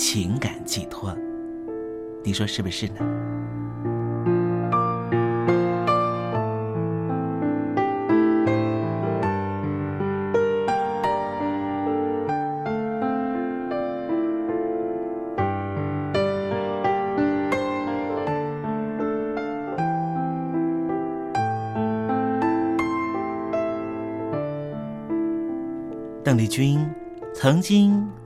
情感寄托，你说是不是呢？邓丽君。曾经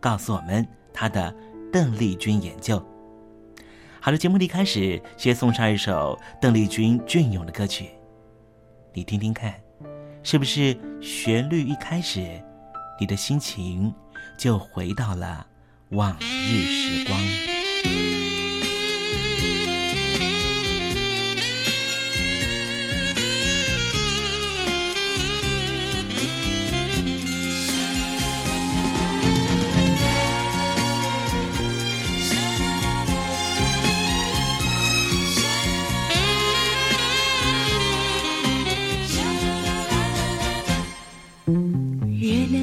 告诉我们他的邓丽君研究。好了，节目的开始，先送上一首邓丽君隽永的歌曲，你听听看，是不是旋律一开始，你的心情就回到了往日时光？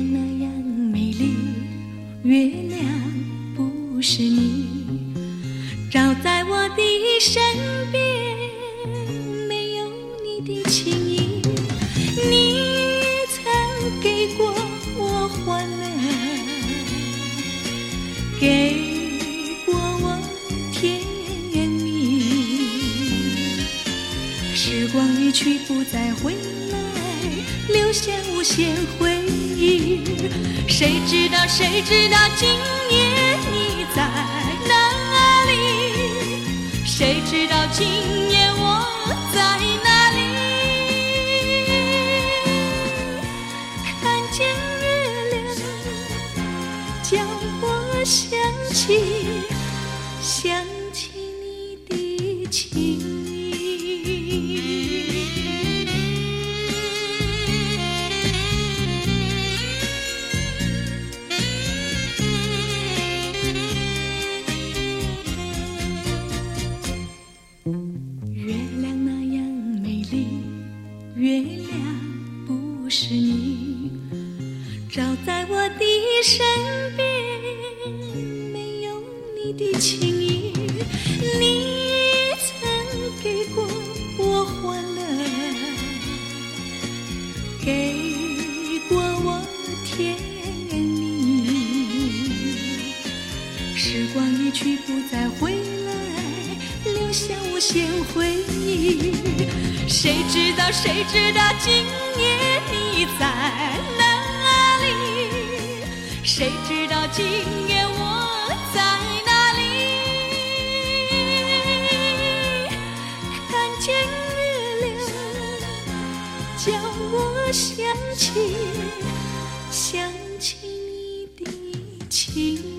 那样美丽月亮不是你照在我的身边没有你的情意你曾给过我欢乐给过我甜蜜时光一去不再回来留下无限谁知道谁知道今夜你在哪里？谁知道今夜我在哪里？看见月亮，叫我想起。叫我想起，想起你的情。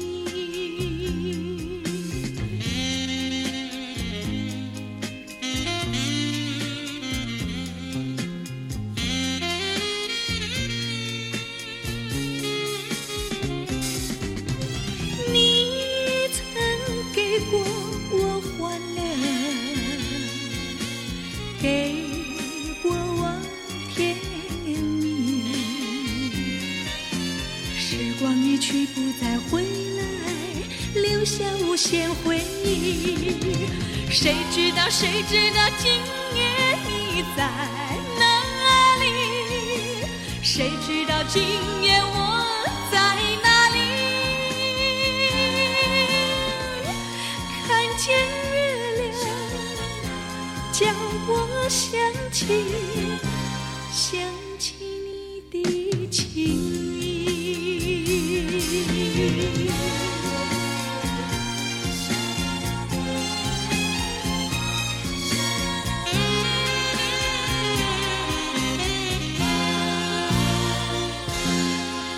想起，想起你的情意。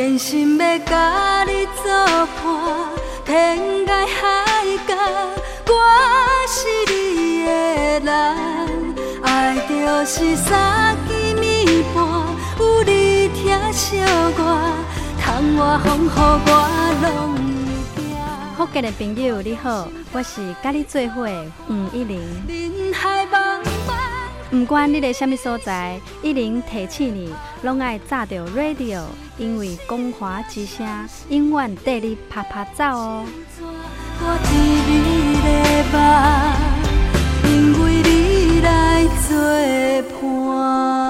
真心要甲你作伴，天涯海角，我是你。人，爱就是三更暝半，有你听小歌，窗外风雨我拢。福建的朋友你好，我是甲你做伙的黄一玲。人海茫茫。不管你在什么所在，一零提醒你，拢爱炸着 radio，因为光华之声永远带你啪啪走哦。因为你来作伴。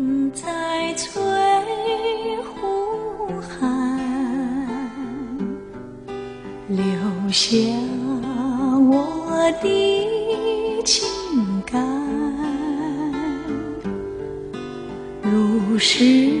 在翠湖畔留下我的情感，如诗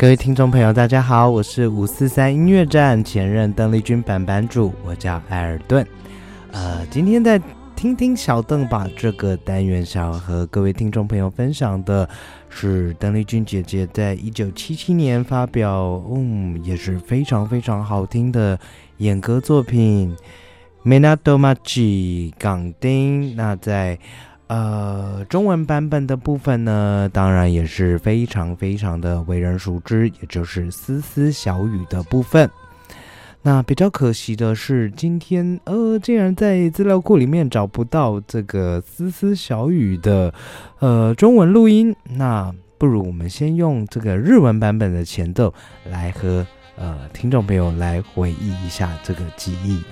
各位听众朋友，大家好，我是五四三音乐站前任邓丽君版版主，我叫艾尔顿。呃，今天在听听小邓把这个单元想要和各位听众朋友分享的是邓丽君姐姐在一九七七年发表，嗯，也是非常非常好听的演歌作品《Menado Machi 港丁》。那在呃，中文版本的部分呢，当然也是非常非常的为人熟知，也就是《丝丝小雨》的部分。那比较可惜的是，今天呃，竟然在资料库里面找不到这个《丝丝小雨》的呃中文录音。那不如我们先用这个日文版本的前奏来和呃听众朋友来回忆一下这个记忆。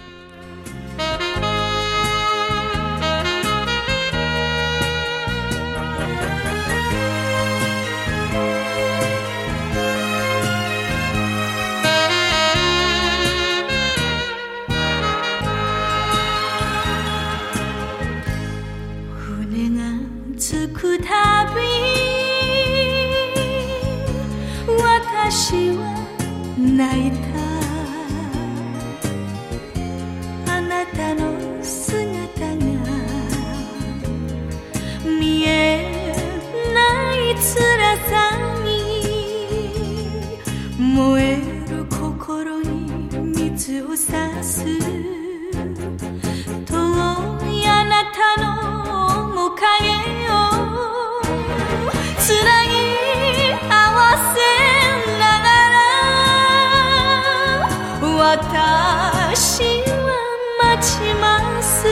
私は待ちます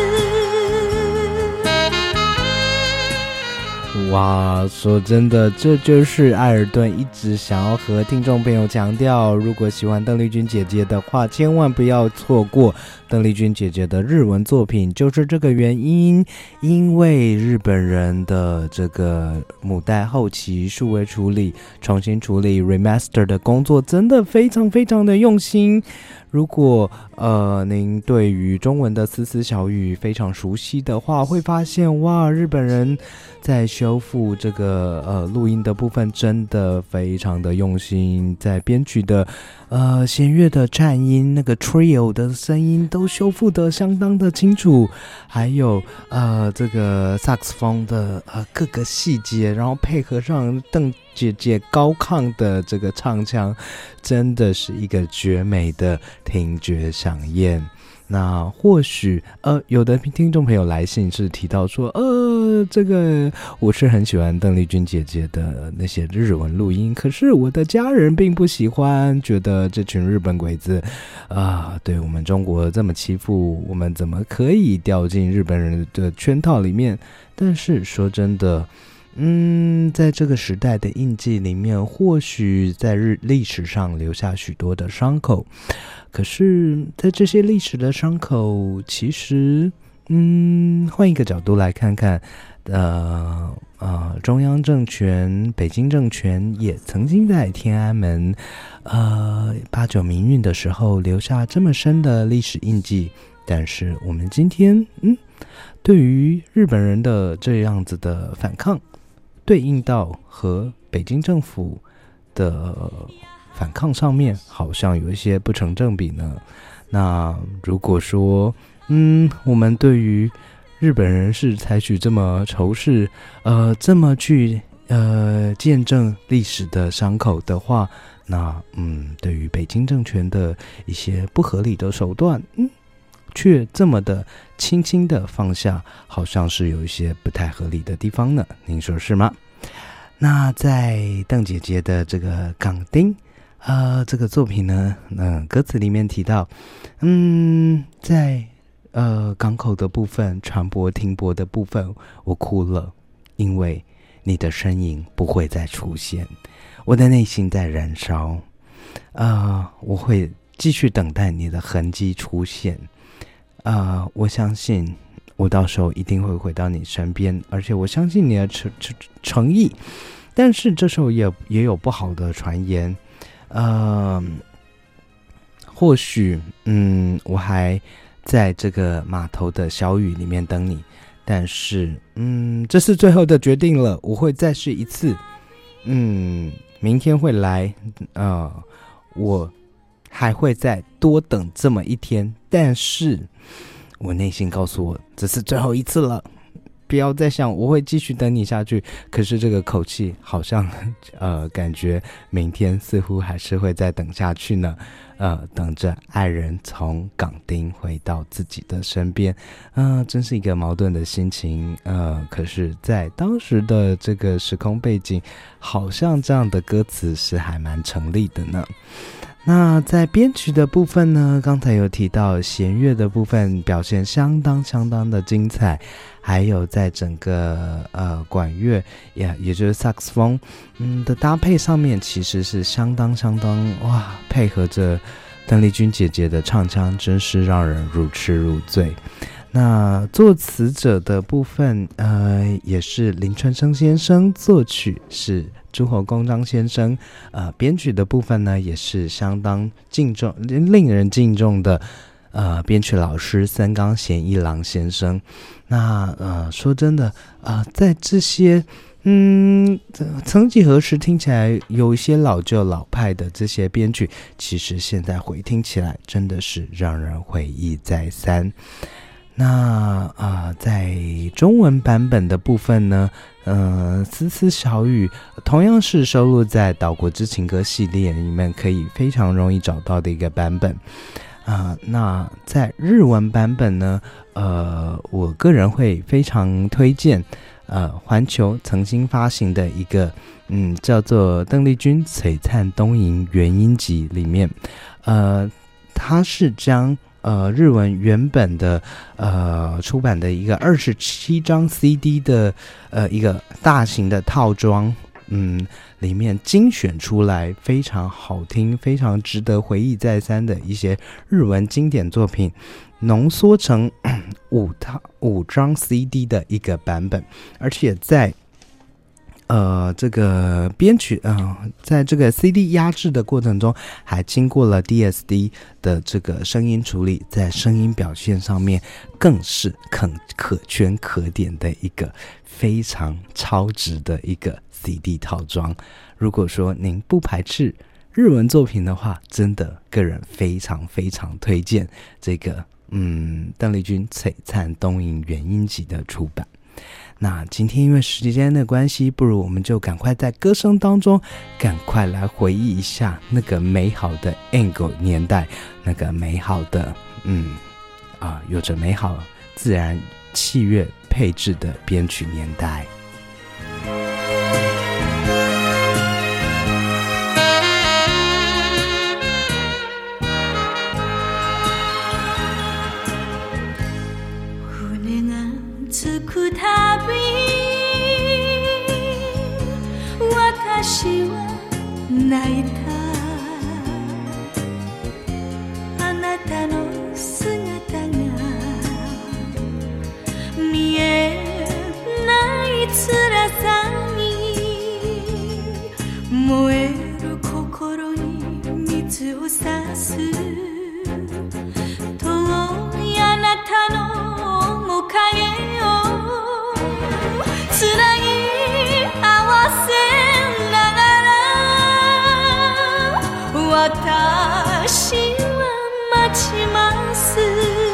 哇，说真的，这就是艾尔顿一直想要和听众朋友强调：如果喜欢邓丽君姐姐的话，千万不要错过 邓丽君姐姐的日文作品。就是这个原因，因为日本人的这个母带后期数位处理、重新处理 remaster 的工作，真的非常非常的用心。如果呃您对于中文的丝丝小语非常熟悉的话，会发现哇，日本人在修复这个呃录音的部分真的非常的用心，在编曲的呃弦乐的颤音、那个 trio 的声音都修复的相当的清楚，还有呃这个萨克斯风的呃各个细节，然后配合上邓。姐姐高亢的这个唱腔，真的是一个绝美的听觉响宴。那或许呃，有的听众朋友来信是提到说，呃，这个我是很喜欢邓丽君姐姐的那些日文录音，可是我的家人并不喜欢，觉得这群日本鬼子啊，对我们中国这么欺负，我们怎么可以掉进日本人的圈套里面？但是说真的。嗯，在这个时代的印记里面，或许在日历史上留下许多的伤口，可是，在这些历史的伤口，其实，嗯，换一个角度来看看，呃呃，中央政权、北京政权也曾经在天安门，呃，八九民运的时候留下这么深的历史印记，但是我们今天，嗯，对于日本人的这样子的反抗。对应到和北京政府的反抗上面，好像有一些不成正比呢。那如果说，嗯，我们对于日本人是采取这么仇视，呃，这么去呃见证历史的伤口的话，那嗯，对于北京政权的一些不合理的手段，嗯。却这么的轻轻的放下，好像是有一些不太合理的地方呢。您说是吗？那在邓姐姐的这个《港丁》呃这个作品呢，嗯，歌词里面提到，嗯，在呃港口的部分、船舶停泊的部分，我哭了，因为你的身影不会再出现，我的内心在燃烧，啊，我会继续等待你的痕迹出现。啊，我相信我到时候一定会回到你身边，而且我相信你的诚诚诚意。但是这时候也也有不好的传言，呃，或许嗯，我还在这个码头的小雨里面等你，但是嗯，这是最后的决定了，我会再试一次，嗯。明天会来，呃，我还会再多等这么一天，但是我内心告诉我，这是最后一次了。不要再想我会继续等你下去，可是这个口气好像，呃，感觉明天似乎还是会再等下去呢，呃，等着爱人从港丁回到自己的身边，嗯，真是一个矛盾的心情，呃，可是，在当时的这个时空背景，好像这样的歌词是还蛮成立的呢。那在编曲的部分呢，刚才有提到弦乐的部分表现相当相当的精彩。还有在整个呃管乐也也就是萨克斯风嗯的搭配上面，其实是相当相当哇，配合着邓丽君姐姐的唱腔，真是让人如痴如醉。那作词者的部分呃也是林春生先生，作曲是朱火公张先生，呃编曲的部分呢也是相当敬重令人敬重的。呃，编曲老师三冈贤一郎先生，那呃，说真的啊，在这些嗯，曾几何时听起来有一些老旧老派的这些编曲，其实现在回听起来真的是让人回忆再三。那啊，在中文版本的部分呢，嗯，丝丝小雨同样是收录在《岛国之情歌》系列里面，可以非常容易找到的一个版本。啊，那在日文版本呢？呃，我个人会非常推荐，呃，环球曾经发行的一个，嗯，叫做《邓丽君璀璨东瀛原音集》里面，呃，它是将呃日文原本的呃出版的一个二十七张 CD 的呃一个大型的套装。嗯，里面精选出来非常好听、非常值得回忆再三的一些日文经典作品，浓缩成五套五张 CD 的一个版本，而且在呃这个编曲啊，在这个 CD 压制的过程中，还经过了 DSD 的这个声音处理，在声音表现上面更是可可圈可点的一个非常超值的一个。CD 套装，如果说您不排斥日文作品的话，真的个人非常非常推荐这个嗯邓丽君璀璨东瀛原音集的出版。那今天因为时间的关系，不如我们就赶快在歌声当中，赶快来回忆一下那个美好的 Angle 年代，那个美好的嗯啊有着美好自然器乐配置的编曲年代。泣いたあなたの姿が見えない辛さに燃える心に水を差す遠いあなたの面影私は待ちます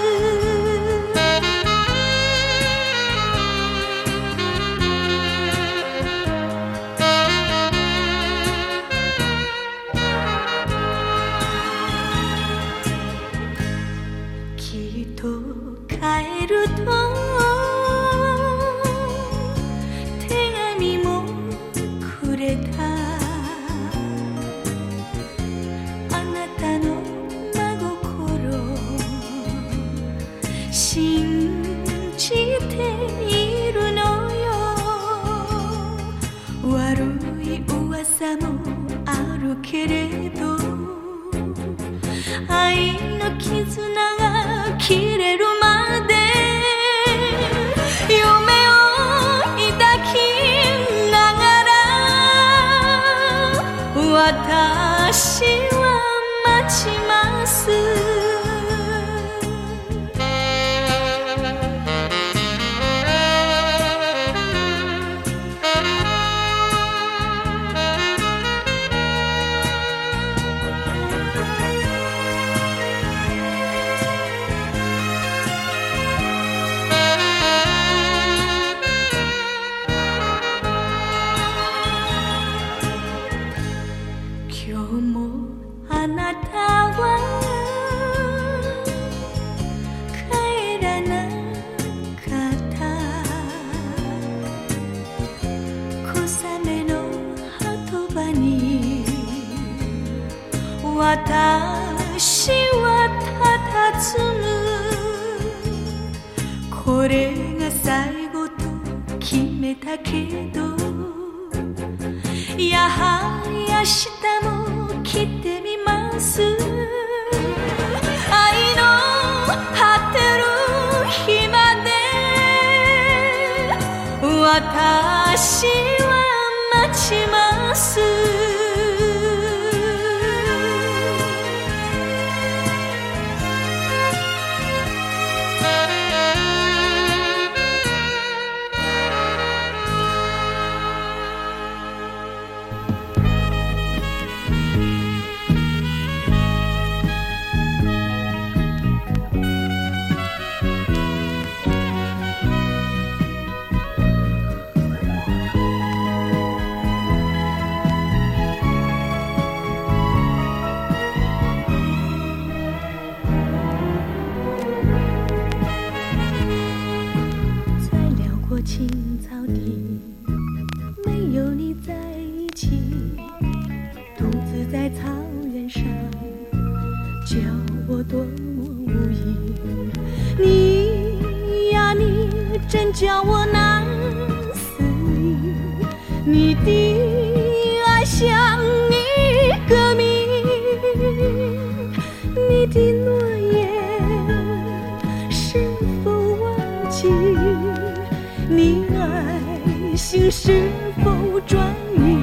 你爱心是否转移？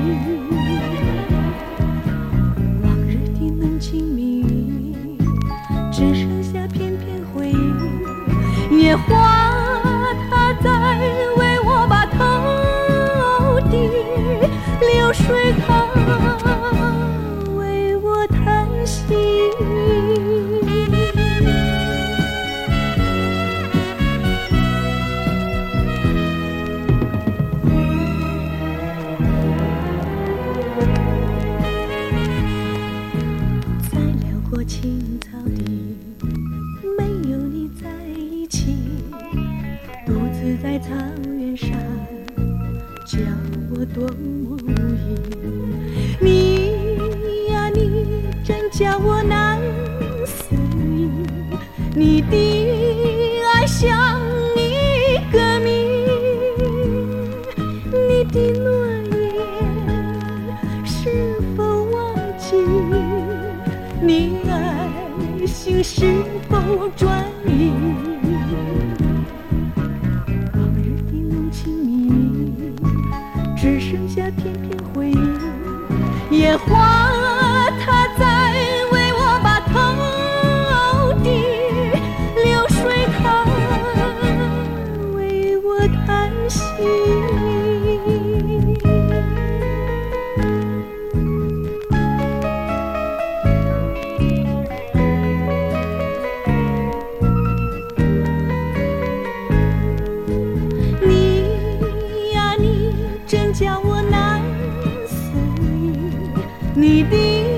往日的浓情蜜意，只剩下片片回忆，也化。你的爱像一个谜，你的诺言是否忘记？你爱心事。你的